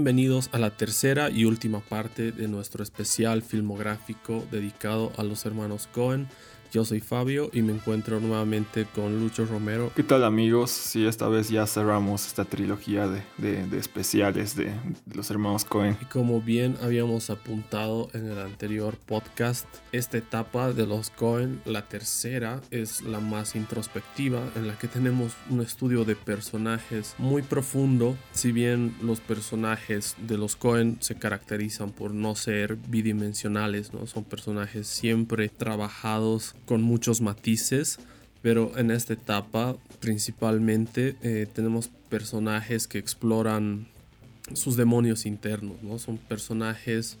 Bienvenidos a la tercera y última parte de nuestro especial filmográfico dedicado a los hermanos Cohen. Yo soy Fabio y me encuentro nuevamente con Lucho Romero. ¿Qué tal amigos? Sí, esta vez ya cerramos esta trilogía de, de, especiales de, los hermanos Cohen. Y como bien habíamos apuntado en el anterior podcast, esta etapa de los Cohen, la tercera, es la más introspectiva, en la que tenemos un estudio de personajes muy profundo, si bien los personajes de los Cohen se caracterizan por no ser bidimensionales, ¿no? Son personajes siempre trabajados con muchos matices, pero en esta etapa principalmente eh, tenemos personajes que exploran sus demonios internos, ¿no? Son personajes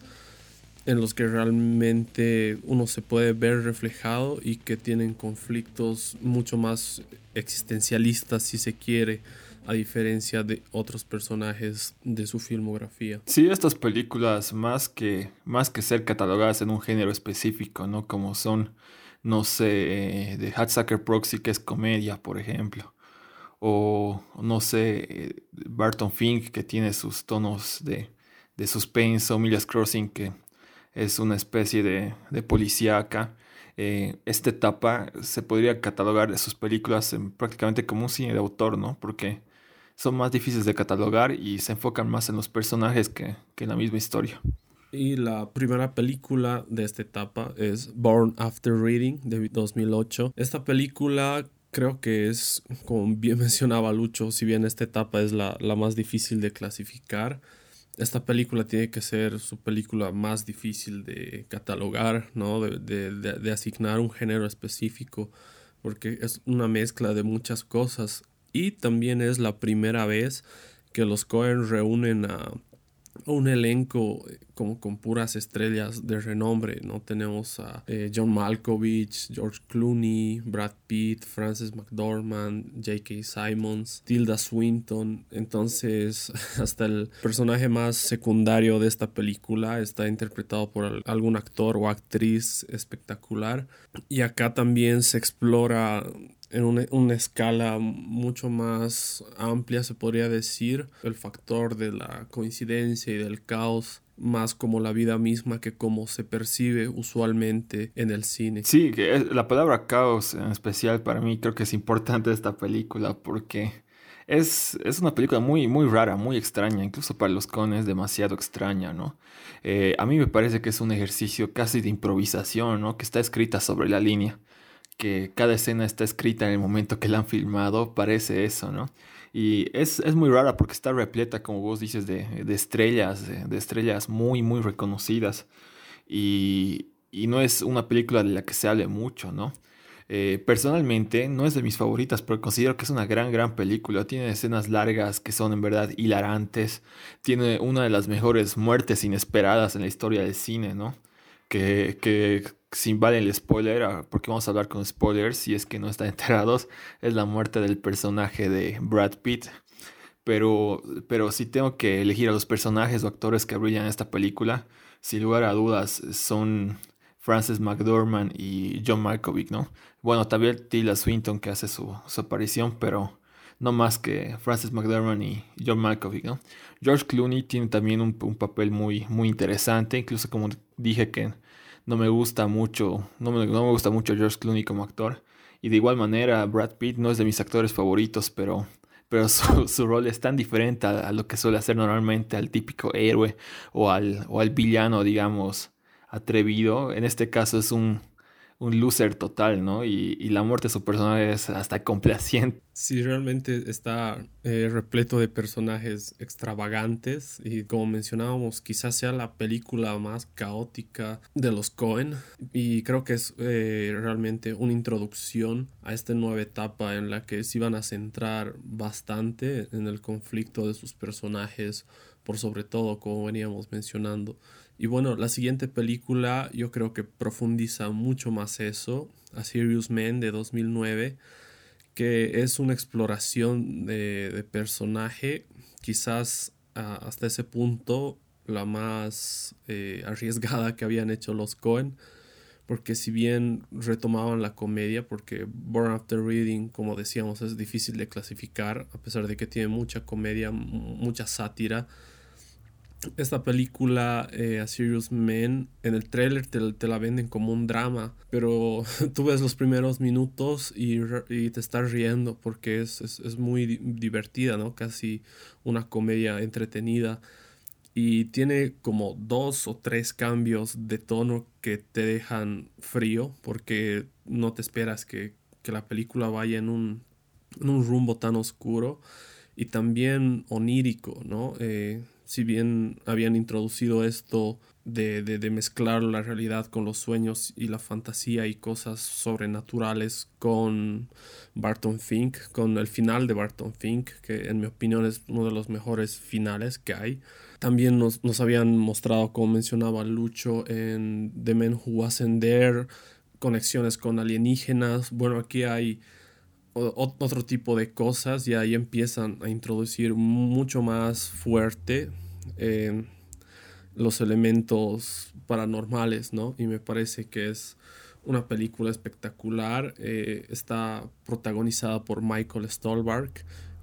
en los que realmente uno se puede ver reflejado y que tienen conflictos mucho más existencialistas si se quiere a diferencia de otros personajes de su filmografía. Sí, estas películas más que más que ser catalogadas en un género específico, ¿no? Como son no sé, de Hatsucker Proxy, que es comedia, por ejemplo. O, no sé, Barton Fink, que tiene sus tonos de, de suspense, o Milia's Crossing, que es una especie de, de policíaca. Eh, esta etapa se podría catalogar de sus películas prácticamente como un cine de autor, ¿no? Porque son más difíciles de catalogar y se enfocan más en los personajes que, que en la misma historia. Y la primera película de esta etapa es Born After Reading de 2008. Esta película creo que es, como bien mencionaba Lucho, si bien esta etapa es la, más difícil de clasificar, esta película tiene que ser su película más difícil de catalogar, ¿no? De, de, asignar un género específico, porque es una mezcla de muchas cosas. Y también es la primera vez que los Cohen reúnen a un elenco como con puras estrellas de renombre, ¿no? Tenemos a eh, John Malkovich, George Clooney, Brad Pitt, Frances McDormand, J.K. Simons, Tilda Swinton. Entonces, hasta el personaje más secundario de esta película está interpretado por algún actor o actriz espectacular. Y acá también se explora en una, escala mucho más amplia, se podría decir, el factor de la coincidencia y del caos más como la vida misma que como se percibe usualmente en el cine. Sí, la palabra caos en especial para mí creo que es importante esta película porque es, es una película muy, muy rara, muy extraña, incluso para los cones demasiado extraña, ¿no? Eh, a mí me parece que es un ejercicio casi de improvisación, ¿no? Que está escrita sobre la línea que cada escena está escrita en el momento que la han filmado, parece eso, ¿no? Y es, muy rara porque está repleta, como vos dices, de, estrellas, de, estrellas muy, muy reconocidas. Y, no es una película de la que se hable mucho, ¿no? Eh, personalmente no es de mis favoritas, pero considero que es una gran, gran película. Tiene escenas largas que son en verdad hilarantes. Tiene una de las mejores muertes inesperadas en la historia del cine, ¿no? Que, que sin vale el spoiler, ah, porque vamos a hablar con spoilers si es que no están enterados, es la muerte del personaje de Brad Pitt. Pero, pero si tengo que elegir a los personajes o actores que brillan en esta película, sin lugar a dudas son Frances McDormand y John Malkovich, ¿no? Bueno, también Tilda Swinton que hace su, aparición, pero no más que Frances McDormand y John Malkovich, ¿no? George Clooney tiene también un, un papel muy, muy interesante, incluso como dije que no me gusta mucho, no me, no me gusta mucho George Clooney como actor. Y de igual manera, Brad Pitt no es de mis actores favoritos, pero, pero su, rol es tan diferente a, lo que suele hacer normalmente al típico héroe o al, o al villano, digamos, atrevido. En este caso es un, un loser total, ¿no? Y, la muerte de su personaje es hasta complaciente. Sí, realmente está eh, repleto de personajes extravagantes y como mencionábamos, quizás sea la película más caótica de los Cohen y creo que es eh, realmente una introducción a esta nueva etapa en la que se iban a centrar bastante en el conflicto de sus personajes, por sobre todo, como veníamos mencionando. Y bueno, la siguiente película yo creo que profundiza mucho más eso, A Serious Man de 2009, que es una exploración de, personaje, quizás hasta ese punto la más eh, arriesgada que habían hecho los Cohen, porque si bien retomaban la comedia, porque Born After Reading, como decíamos, es difícil de clasificar, a pesar de que tiene mucha comedia, mucha sátira, esta película, eh, A Serious Man, en el trailer te, la venden como un drama, pero tú ves los primeros minutos y, te estás riendo porque es, es, muy divertida, ¿no? Casi una comedia entretenida. Y tiene como dos o tres cambios de tono que te dejan frío porque no te esperas que, la película vaya en un, en un rumbo tan oscuro y también onírico, ¿no? Eh, si bien habían introducido esto de, de, mezclar la realidad con los sueños y la fantasía y cosas sobrenaturales con Barton Fink, con el final de Barton Fink, que en mi opinión es uno de los mejores finales que hay. También nos, nos habían mostrado, como mencionaba Lucho, en The Men Who Wasn't conexiones con alienígenas. Bueno, aquí hay otro tipo de cosas y ahí empiezan a introducir mucho más fuerte eh, los elementos paranormales, ¿no? Y me parece que es una película espectacular. Eh, está protagonizada por Michael Stolberg,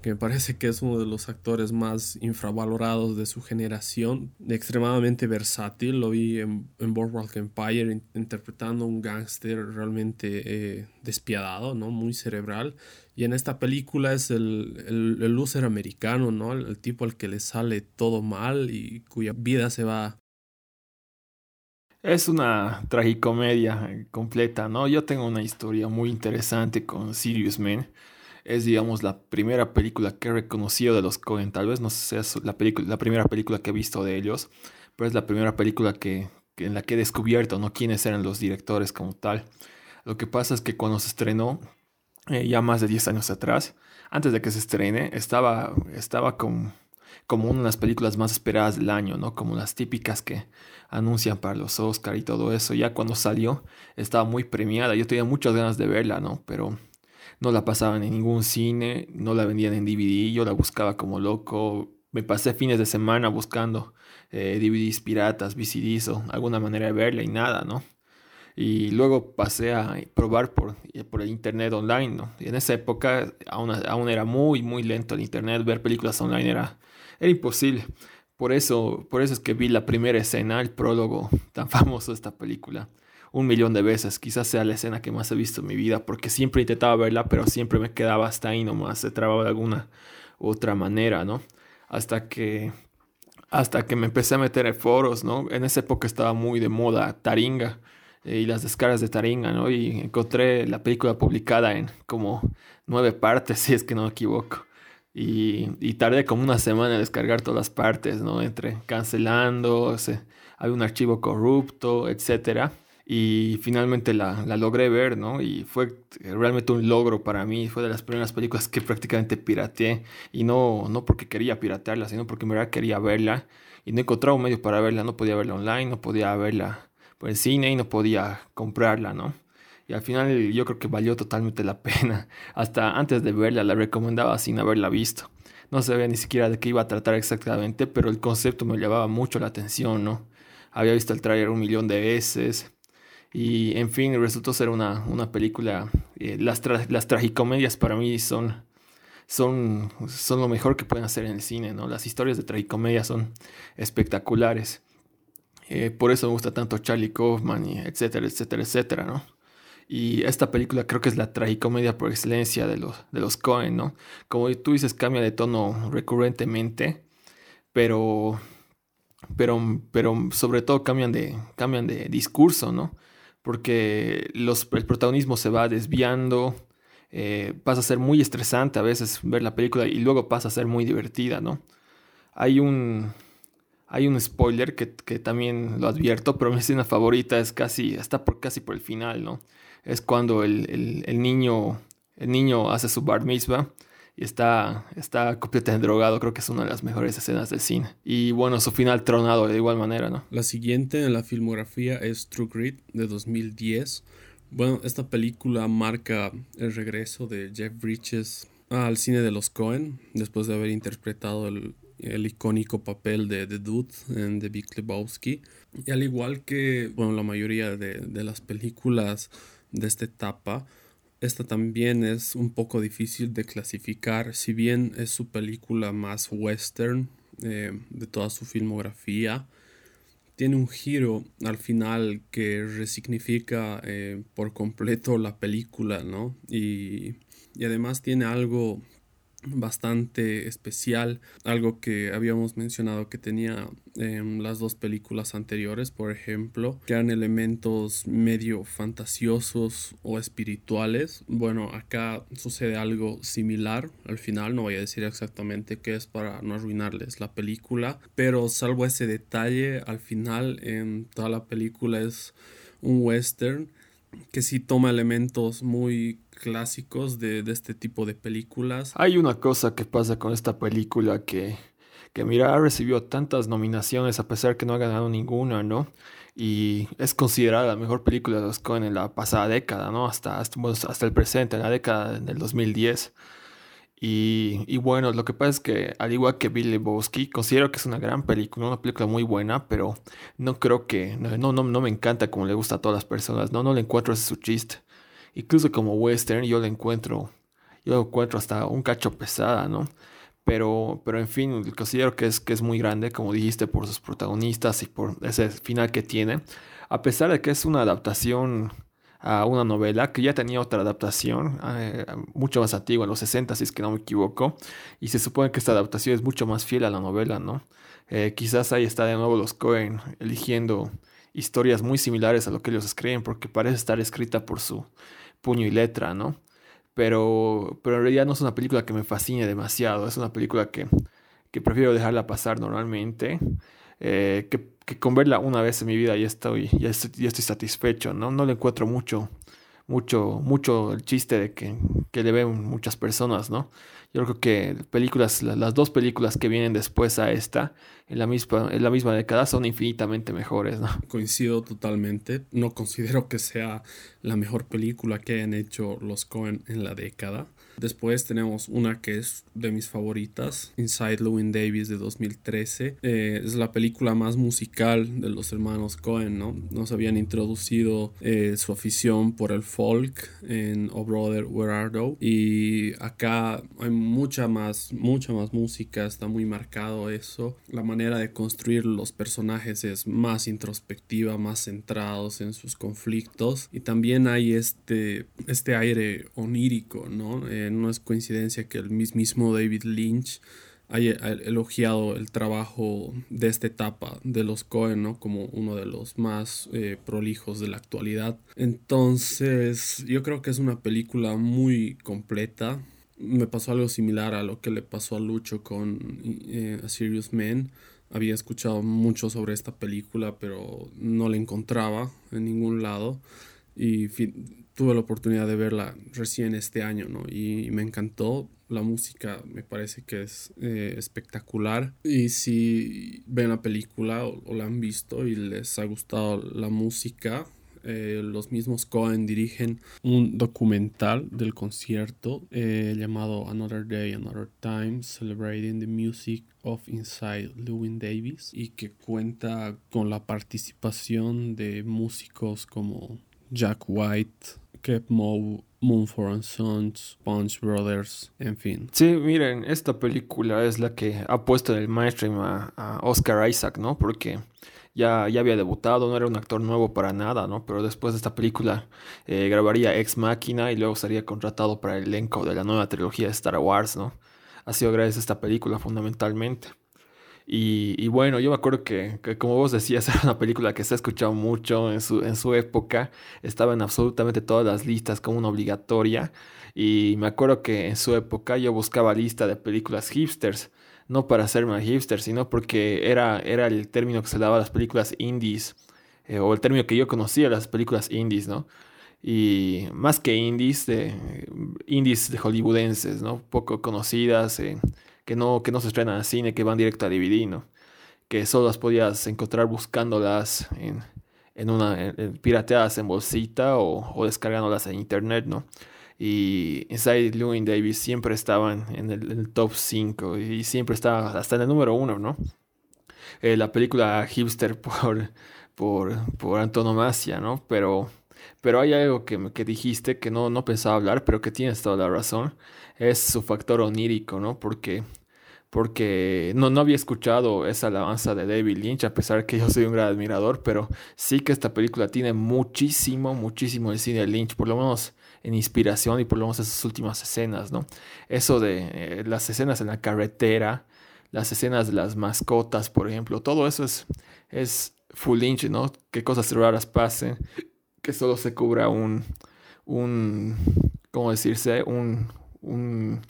me parece que es uno de los actores más infravalorados de su generación, extremadamente versátil. Lo vi en, en Boardwalk Empire interpretando un gángster realmente eh, despiadado, ¿no? muy cerebral. Y en esta película es el, el, el loser americano, ¿no? El, tipo al que le sale todo mal y cuya vida se va es una tragicomedia completa, ¿no? Yo tengo una historia muy interesante con Sirius Man es, digamos, la primera película que he reconocido de los Cohen. Tal vez no sea la, la primera película que he visto de ellos, pero es la primera película que, en la que he descubierto, ¿no? Quiénes eran los directores como tal. Lo que pasa es que cuando se estrenó, eh, ya más de 10 años atrás, antes de que se estrene, estaba, estaba como una de las películas más esperadas del año, ¿no? Como las típicas que anuncian para los Oscar y todo eso. Ya cuando salió, estaba muy premiada. Yo tenía muchas ganas de verla, ¿no? Pero no la pasaban en ningún cine, no la vendían en DVD, yo la buscaba como loco, me pasé fines de semana buscando eh, DVDs piratas, VCDs o alguna manera de verla y nada, ¿no? Y luego pasé a probar por, eh, por el internet online, ¿no? Y en esa época aún, aún era muy, muy lento el internet, ver películas online era, era imposible. Por eso, por eso es que vi la primera escena, el prólogo tan famoso de esta película un millón de veces. Quizás sea la escena que más he visto en mi vida, porque siempre intentaba verla, pero siempre me quedaba hasta ahí nomás, se trababa de alguna otra manera, ¿no? Hasta que, hasta que me empecé a meter en foros, ¿no? En esa época estaba muy de moda Taringa eh, y las descargas de Taringa, ¿no? Y encontré la película publicada en como nueve partes, si es que no me equivoco. Y, y, tardé como una semana en descargar todas las partes, ¿no? Entre cancelando, hay un archivo corrupto, etcétera y finalmente la, logré ver, ¿no? Y fue realmente un logro para mí, fue de las primeras películas que prácticamente pirateé y no, no porque quería piratearla, sino porque en verdad quería verla y no encontraba un medio para verla, no podía verla online, no podía verla por el cine y no podía comprarla, ¿no? Y al final yo creo que valió totalmente la pena. Hasta antes de verla la recomendaba sin haberla visto. No sabía ni siquiera de qué iba a tratar exactamente, pero el concepto me llamaba mucho la atención, ¿no? Había visto el tráiler un millón de veces, y en fin, resultó ser una, una película. Eh, las, las tragicomedias para mí son, son, son lo mejor que pueden hacer en el cine, ¿no? Las historias de tragicomedia son espectaculares. Eh, por eso me gusta tanto Charlie Kaufman, y etcétera, etcétera, etcétera, ¿no? Y esta película creo que es la tragicomedia por excelencia de los, de los Cohen, ¿no? Como tú dices, cambia de tono recurrentemente, pero, pero, pero sobre todo cambian de, cambian de discurso, ¿no? Porque el protagonismo se va desviando, eh, pasa a ser muy estresante a veces ver la película y luego pasa a ser muy divertida, ¿no? Hay un, hay un spoiler que, también lo advierto, pero mi escena favorita es casi, está por, casi por el final, ¿no? Es cuando el, el niño, el niño hace su bar mitzvah y está, está completamente drogado. Creo que es una de las mejores escenas del cine. Y bueno, su final tronado de igual manera, ¿no? La siguiente en la filmografía es True Grit de 2010. Bueno, esta película marca el regreso de Jeff Bridges al cine de los Cohen después de haber interpretado el, icónico papel de The Dude en The Big Lebowski. Y al igual que bueno, la mayoría de, de las películas de esta etapa, esta también es un poco difícil de clasificar, si bien es su película más western eh, de toda su filmografía. Tiene un giro al final que resignifica eh, por completo la película, ¿no? Y, y además tiene algo bastante especial, algo que habíamos mencionado que tenía en las dos películas anteriores, por ejemplo, que eran elementos medio fantasiosos o espirituales. Bueno, acá sucede algo similar al final, no voy a decir exactamente qué es para no arruinarles la película, pero salvo ese detalle, al final en toda la película es un western que sí toma elementos muy clásicos de, este tipo de películas. Hay una cosa que pasa con esta película que, que mira, ha recibido tantas nominaciones a pesar que no ha ganado ninguna, ¿no? Y es considerada la mejor película de los en la pasada década, ¿no? Hasta, hasta, el presente, en la década del 2010. Y, y, bueno, lo que pasa es que, al igual que Billy Lebowski, considero que es una gran película, una película muy buena, pero no creo que, no, no, no me encanta como le gusta a todas las personas, no, no le encuentro ese su chiste. Incluso como western yo le encuentro, yo le encuentro hasta un cacho pesada, ¿no? Pero, pero en fin, considero que es, que es muy grande, como dijiste, por sus protagonistas y por ese final que tiene. A pesar de que es una adaptación a una novela que ya tenía otra adaptación, eh, mucho más antigua, en los 60, si es que no me equivoco, y se supone que esta adaptación es mucho más fiel a la novela, ¿no? Eh, quizás ahí está de nuevo los Cohen eligiendo historias muy similares a lo que ellos escriben, porque parece estar escrita por su puño y letra, ¿no? Pero, pero en realidad no es una película que me fascine demasiado, es una película que, que prefiero dejarla pasar normalmente, eh, que que con verla una vez en mi vida ya estoy, ya estoy, satisfecho, ¿no? No le encuentro mucho, mucho, mucho el chiste de que, que le ven muchas personas, ¿no? Yo creo que películas, las dos películas que vienen después a esta, en la misma, en la misma década, son infinitamente mejores, ¿no? Coincido totalmente. No considero que sea la mejor película que hayan hecho los Cohen en la década. Después tenemos una que es de mis favoritas, Inside Llewyn Davis de 2013. Eh, es la película más musical de los hermanos Cohen, ¿no? Nos habían introducido eh, su afición por el folk en Oh Brother, Where Are Thou? Y acá hay mucha más, mucha más música, está muy marcado eso. La manera de construir los personajes es más introspectiva, más centrados en sus conflictos. Y también hay este, este aire onírico, ¿no? Eh, no es coincidencia que el mismo David Lynch haya elogiado el trabajo de esta etapa de los Cohen como uno de los más eh, prolijos de la actualidad. Entonces yo creo que es una película muy completa. Me pasó algo similar a lo que le pasó a Lucho con eh, A Serious Man. Había escuchado mucho sobre esta película, pero no la encontraba en ningún lado. Y tuve la oportunidad de verla recién este año, ¿no? Y, me encantó. La música me parece que es eh, espectacular. Y si ven la película o, la han visto y les ha gustado la música, eh, los mismos Cohen dirigen un documental del concierto eh, llamado Another Day, Another Time, Celebrating the Music of Inside Lewin Davis y que cuenta con la participación de músicos como Jack White, Kev Moe, Moonford Sons, Punch Brothers, en fin. Sí, miren, esta película es la que ha puesto en el mainstream a, Oscar Isaac, ¿no? Porque ya, ya había debutado, no era un actor nuevo para nada, ¿no? Pero después de esta película eh, grabaría Ex Máquina y luego sería contratado para el elenco de la nueva trilogía de Star Wars, ¿no? Ha sido gracias a esta película fundamentalmente. Y, bueno, yo me acuerdo que, como vos decías, era una película que se ha escuchado mucho en su, en su época. Estaba en absolutamente todas las listas como una obligatoria. Y me acuerdo que en su época yo buscaba lista de películas hipsters. No para hacerme hipster, sino porque era, era el término que se daba a las películas indies. Eh, o el término que yo conocía, las películas indies, ¿no? Y más que indies, de, indies de hollywoodenses, ¿no? Poco conocidas. Eh, que no, que no se estrenan en cine, que van directo a DVD, ¿no? Que solo las podías encontrar buscándolas en, en una, pirateadas en bolsita o, o, descargándolas en internet, ¿no? Y Inside Llewyn Davis siempre estaban en el, top 5 y siempre estaba hasta en el número 1, ¿no? Eh, la película hipster por, por, por antonomasia, ¿no? Pero, pero hay algo que, que dijiste que no, no pensaba hablar, pero que tienes toda la razón. Es su factor onírico, ¿no? Porque porque no, no había escuchado esa alabanza de David Lynch, a pesar que yo soy un gran admirador, pero sí que esta película tiene muchísimo, muchísimo el cine de Lynch, por lo menos en inspiración y por lo menos esas últimas escenas, ¿no? Eso de eh, las escenas en la carretera, las escenas de las mascotas, por ejemplo, todo eso es, es full Lynch, ¿no? Que cosas raras pasen, que solo se cubra un, un ¿cómo decirse? Un, un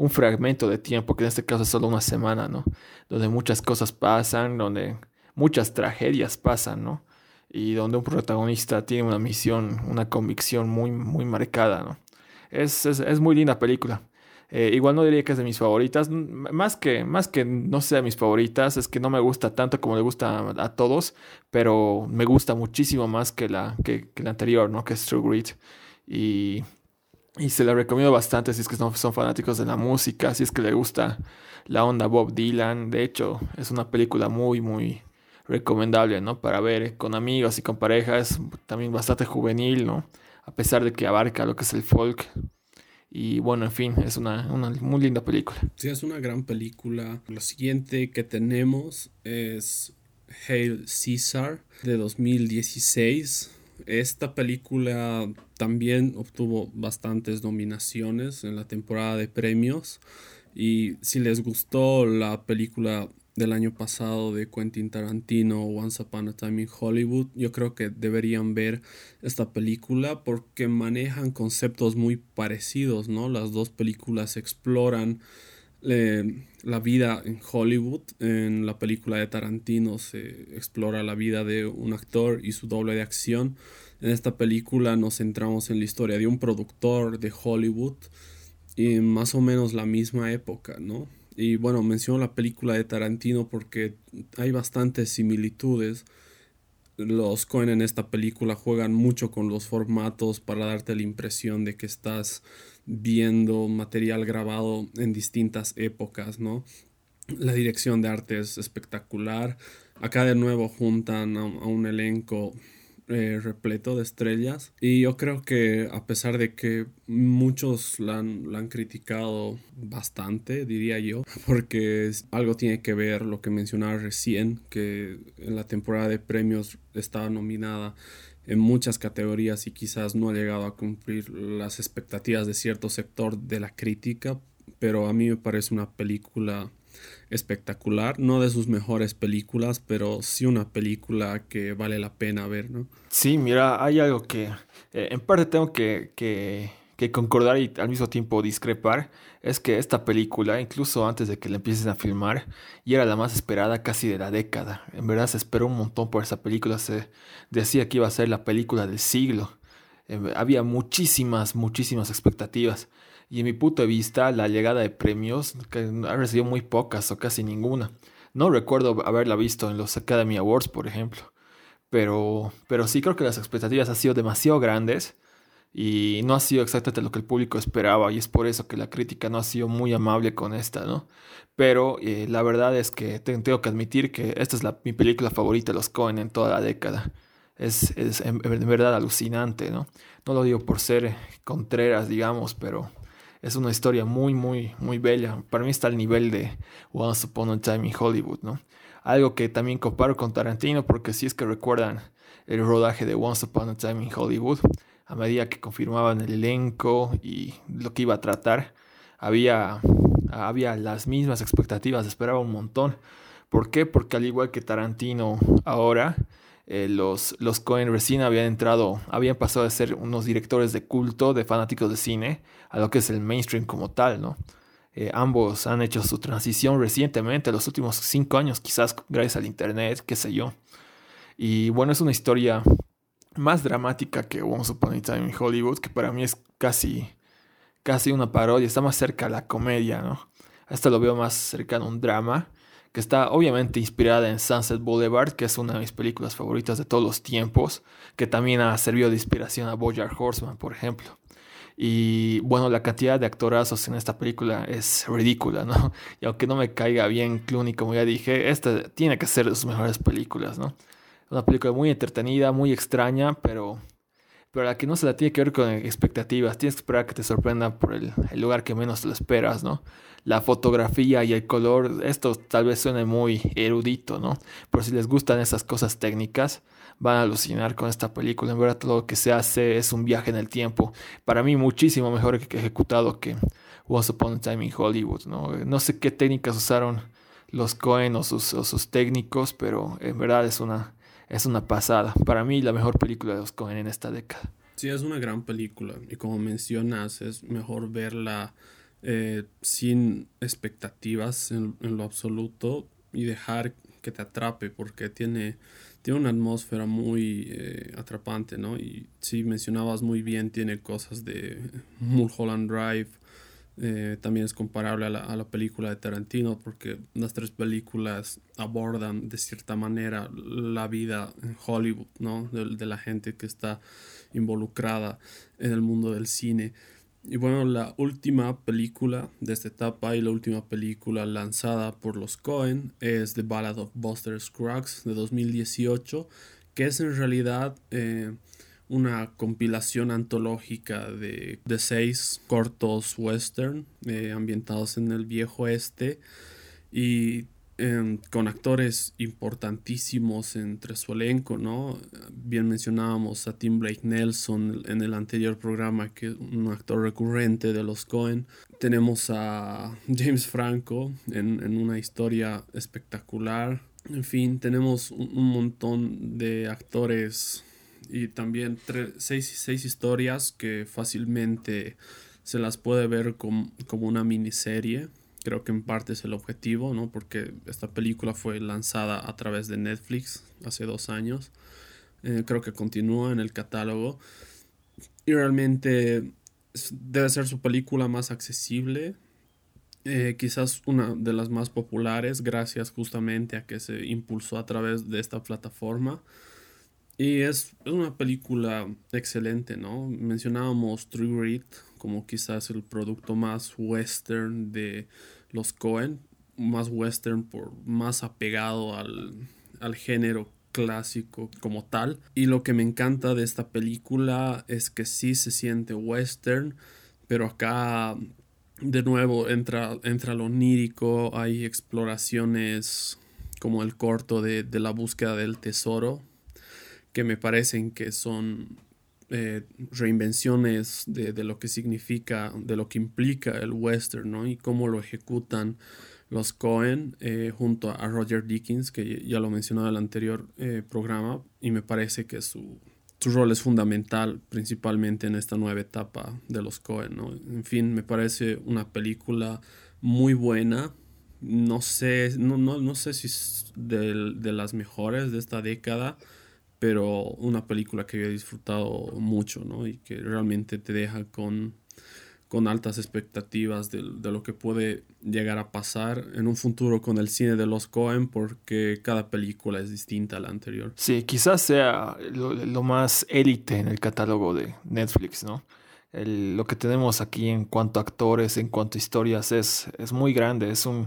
un fragmento de tiempo, que en este caso es solo una semana, ¿no? Donde muchas cosas pasan, donde muchas tragedias pasan, ¿no? Y donde un protagonista tiene una misión, una convicción muy, muy marcada, ¿no? Es, es, muy linda película. Eh, igual no diría que es de mis favoritas. Más que, más que no sea de mis favoritas, es que no me gusta tanto como le gusta a, todos, pero me gusta muchísimo más que la, que, que la anterior, ¿no? Que es True Grit. Y y se la recomiendo bastante si es que son, son fanáticos de la música, si es que le gusta la onda Bob Dylan. De hecho, es una película muy, muy recomendable, ¿no? Para ver con amigos y con parejas. También bastante juvenil, ¿no? A pesar de que abarca lo que es el folk. Y bueno, en fin, es una, una muy linda película. Sí, es una gran película. Lo siguiente que tenemos es Hail Caesar de 2016 esta película también obtuvo bastantes nominaciones en la temporada de premios. Y si les gustó la película del año pasado de Quentin Tarantino, Once Upon a Time in Hollywood, yo creo que deberían ver esta película porque manejan conceptos muy parecidos, ¿no? Las dos películas exploran eh, la vida en Hollywood. En la película de Tarantino se explora la vida de un actor y su doble de acción. En esta película nos centramos en la historia de un productor de Hollywood y más o menos la misma época, ¿no? Y bueno, menciono la película de Tarantino porque hay bastantes similitudes. Los Cohen en esta película juegan mucho con los formatos para darte la impresión de que estás viendo material grabado en distintas épocas, ¿no? La dirección de arte es espectacular. Acá de nuevo juntan a, un elenco eh, repleto de estrellas. Y yo creo que a pesar de que muchos la han, criticado bastante, diría yo, porque algo tiene que ver lo que mencionaba recién, que en la temporada de premios estaba nominada en muchas categorías y quizás no ha llegado a cumplir las expectativas de cierto sector de la crítica, pero a mí me parece una película espectacular, no de sus mejores películas, pero sí una película que vale la pena ver, ¿no? Sí, mira, hay algo que eh, en parte tengo que, que que concordar y al mismo tiempo discrepar es que esta película, incluso antes de que la empiecen a filmar, y era la más esperada casi de la década. En verdad se esperó un montón por esa película, se decía que iba a ser la película del siglo. Eh, había muchísimas, muchísimas expectativas. Y en mi punto de vista, la llegada de premios que ha recibido muy pocas o casi ninguna. No recuerdo haberla visto en los Academy Awards, por ejemplo. Pero, pero sí creo que las expectativas han sido demasiado grandes y no ha sido exactamente lo que el público esperaba y es por eso que la crítica no ha sido muy amable con esta, ¿no? Pero eh, la verdad es que tengo que admitir que esta es la, mi película favorita de los Cohen en toda la década. Es, es en, verdad alucinante, ¿no? No lo digo por ser contreras, digamos, pero es una historia muy, muy, muy bella. Para mí está al nivel de Once Upon a Time in Hollywood, ¿no? Algo que también comparo con Tarantino porque si es que recuerdan el rodaje de Once Upon a Time in Hollywood, a medida que confirmaban el elenco y lo que iba a tratar, había, había las mismas expectativas, esperaba un montón. ¿Por qué? Porque al igual que Tarantino ahora, eh, los, los Cohen recién habían entrado, habían pasado de ser unos directores de culto, de fanáticos de cine, a lo que es el mainstream como tal, ¿no? Eh, ambos han hecho su transición recientemente, los últimos cinco años, quizás gracias al internet, qué sé yo. Y bueno, es una historia más dramática que Once Upon a Time in Hollywood, que para mí es casi, casi una parodia, está más cerca a la comedia, ¿no? Esta lo veo más cercano a un drama, que está obviamente inspirada en Sunset Boulevard, que es una de mis películas favoritas de todos los tiempos, que también ha servido de inspiración a Bojack Horseman, por ejemplo. Y bueno, la cantidad de actorazos en esta película es ridícula, ¿no? Y aunque no me caiga bien Clooney, como ya dije, esta tiene que ser de sus mejores películas, ¿no? Una película muy entretenida, muy extraña, pero pero la que no se la tiene que ver con expectativas, tienes que esperar que te sorprenda por el, lugar que menos te lo esperas, ¿no? La fotografía y el color, esto tal vez suene muy erudito, ¿no? Pero si les gustan esas cosas técnicas, van a alucinar con esta película. En verdad, todo lo que se hace es un viaje en el tiempo. Para mí, muchísimo mejor ejecutado que Once Upon a Time in Hollywood, ¿no? No sé qué técnicas usaron los Cohen o sus, o sus técnicos, pero en verdad es una es una pasada. Para mí, la mejor película de los Cohen en esta década. Sí, es una gran película. Y como mencionas, es mejor verla eh, sin expectativas en, lo absoluto y dejar que te atrape, porque tiene, tiene una atmósfera muy eh, atrapante, ¿no? Y sí, mencionabas muy bien, tiene cosas de Mulholland Drive, eh, también es comparable a la, película de Tarantino porque las tres películas abordan de cierta manera la vida en Hollywood, ¿no? De, la gente que está involucrada en el mundo del cine. Y bueno, la última película de esta etapa y la última película lanzada por los Cohen es The Ballad of Buster Scruggs de 2018, que es en realidad... Eh, una compilación antológica de, seis cortos western eh, ambientados en el viejo este y em, con actores importantísimos entre su elenco, ¿no? Bien mencionábamos a Tim Blake Nelson en el anterior programa, que es un actor recurrente de los Cohen. Tenemos a James Franco en, una historia espectacular. En fin, tenemos un montón de actores y también seis, seis, historias que fácilmente se las puede ver como, una miniserie. Creo que en parte es el objetivo, ¿no? Porque esta película fue lanzada a través de Netflix hace dos años. Eh, creo que continúa en el catálogo. Y realmente debe ser su película más accesible. Eh, quizás una de las más populares gracias justamente a que se impulsó a través de esta plataforma. Y es, una película excelente, ¿no? Mencionábamos True Grit como quizás el producto más western de los Cohen, más western por más apegado al, al género clásico como tal. Y lo que me encanta de esta película es que sí se siente western, pero acá de nuevo entra, entra lo onírico, hay exploraciones como el corto de, de la búsqueda del tesoro que me parecen que son eh, reinvenciones de, lo que significa, de lo que implica el western, ¿no? Y cómo lo ejecutan los Cohen eh, junto a Roger Dickens, que ya lo mencionaba en el anterior eh, programa, y me parece que su, su, rol es fundamental, principalmente en esta nueva etapa de los Cohen, ¿no? En fin, me parece una película muy buena. No sé, no, no, no sé si es de, de las mejores de esta década, pero una película que yo he disfrutado mucho, ¿no? Y que realmente te deja con, con altas expectativas de, lo que puede llegar a pasar en un futuro con el cine de los Cohen, porque cada película es distinta a la anterior. Sí, quizás sea lo, más élite en el catálogo de Netflix, ¿no? lo que tenemos aquí en cuanto a actores, en cuanto a historias, es, es muy grande, es un,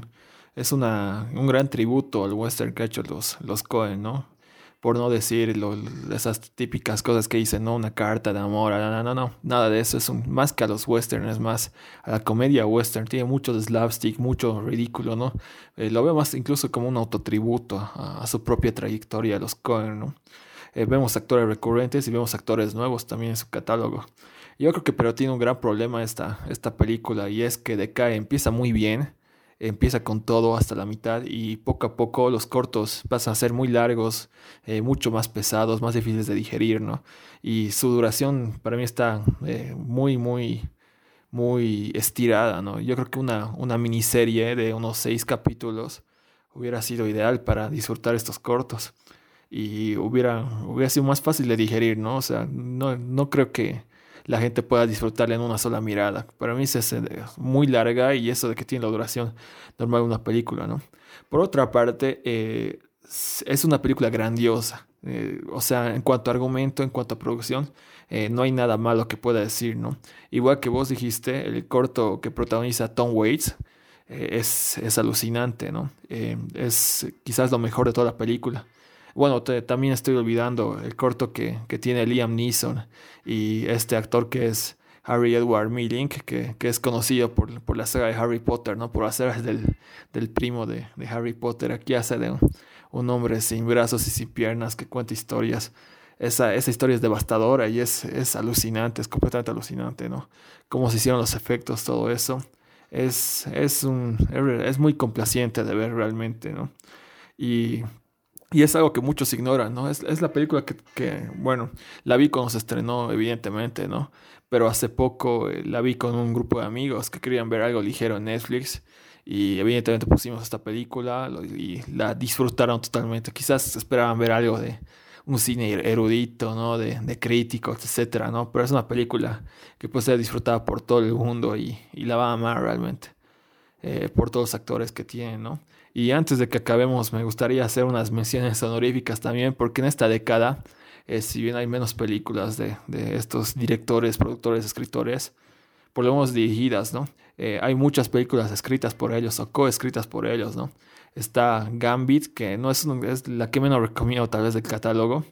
es una, un gran tributo al western que ha los, los Cohen, ¿no? Por no decir esas típicas cosas que dicen, ¿no? Una carta de amor, no, no, no, nada de eso, es más que a los western, es más a la comedia western, tiene mucho slapstick, mucho ridículo, ¿no? Eh, lo veo más incluso como un autotributo a, su propia trayectoria, los Cohen, ¿no? Eh, vemos actores recurrentes y vemos actores nuevos también en su catálogo. Yo creo que pero tiene un gran problema esta, esta película y es que decae, empieza muy bien, empieza con todo hasta la mitad y poco a poco los cortos pasan a ser muy largos, eh, mucho más pesados, más difíciles de digerir, ¿no? Y su duración para mí está eh, muy, muy, muy estirada, ¿no? Yo creo que una, una miniserie de unos seis capítulos hubiera sido ideal para disfrutar estos cortos y hubiera, hubiera sido más fácil de digerir, ¿no? O sea, no, no creo que la gente pueda disfrutarla en una sola mirada. Para mí es muy larga y eso de que tiene la duración normal de una película, ¿no? Por otra parte, eh, es una película grandiosa. Eh, o sea, en cuanto a argumento, en cuanto a producción, eh, no hay nada malo que pueda decir, ¿no? Igual que vos dijiste, el corto que protagoniza Tom Waits es, es, alucinante, ¿no? es quizás lo mejor de toda la película. Bueno, también estoy olvidando el corto que, que, tiene Liam Neeson y este actor que es Harry Edward Millink, que, que es conocido por, por, la saga de Harry Potter, ¿no? Por hacer del, del primo de, de, Harry Potter. Aquí hace de un, un, hombre sin brazos y sin piernas que cuenta historias. Esa, esa historia es devastadora y es, es alucinante, es completamente alucinante, ¿no? Cómo se hicieron los efectos, todo eso. Es, es, un, es muy complaciente de ver realmente, ¿no? Y y es algo que muchos ignoran, ¿no? Es, es la película que, que, bueno, la vi cuando se estrenó, evidentemente, ¿no? Pero hace poco eh, la vi con un grupo de amigos que querían ver algo ligero en Netflix. Y evidentemente pusimos esta película y la disfrutaron totalmente. Quizás esperaban ver algo de un cine erudito, ¿no? De, de críticos, etcétera, ¿no? Pero es una película que puede ser disfrutada por todo el mundo y, y la va a amar realmente. Eh, por todos los actores que tiene, ¿no? Y antes de que acabemos, me gustaría hacer unas menciones honoríficas también, porque en esta década, eh, si bien hay menos películas de, de, estos directores, productores, escritores, por lo menos dirigidas, ¿no? Eh, hay muchas películas escritas por ellos o coescritas por ellos, ¿no? Está Gambit, que no es, es la que menos recomiendo tal vez del catálogo.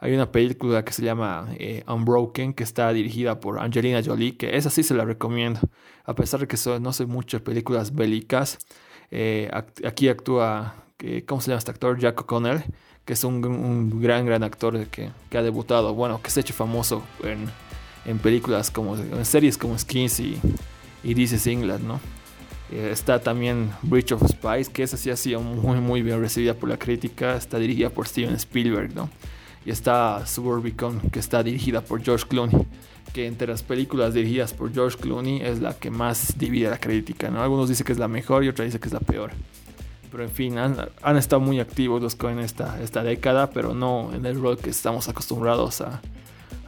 Hay una película que se llama eh, Unbroken, que está dirigida por Angelina Jolie, que esa sí se la recomiendo. A pesar de que no soy mucho de películas bélicas, eh, aquí actúa, ¿cómo se llama este actor? Jack O'Connell, que es un, gran, gran actor que, que, ha debutado, bueno, que se ha hecho famoso en, en películas como, en series como Skins y, y This is ¿no? Eh, está también Bridge of Spies, que esa sí ha sido muy, muy bien recibida por la crítica. Está dirigida por Steven Spielberg, ¿no? Y está Suburbicon, que está dirigida por George Clooney que entre las películas dirigidas por George Clooney es la que más divide la crítica, ¿no? Algunos dicen que es la mejor y otros dicen que es la peor. Pero en fin, han, estado muy activos los Coen esta, esta década, pero no en el rol que estamos acostumbrados a,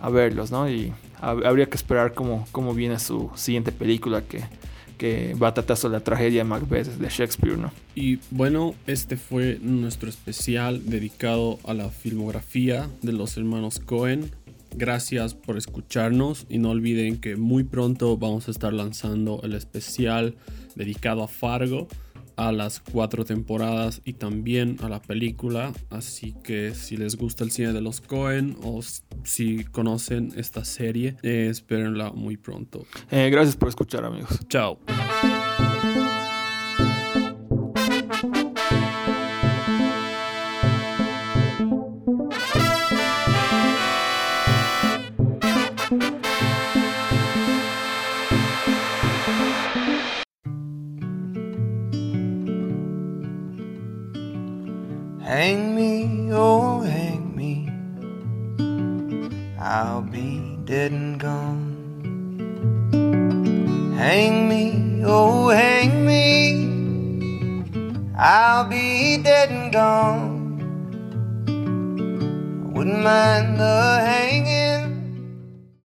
a verlos, ¿no? Y habría que esperar cómo, cómo viene su siguiente película que, que sobre la tragedia de Macbeth de Shakespeare, ¿no? Y bueno, este fue nuestro especial dedicado a la filmografía de los hermanos Cohen. Gracias por escucharnos y no olviden que muy pronto vamos a estar lanzando el especial dedicado a Fargo, a las cuatro temporadas y también a la película. Así que si les gusta el cine de los Cohen o si conocen esta serie, eh, espérenla muy pronto. Eh, gracias por escuchar amigos. Chao.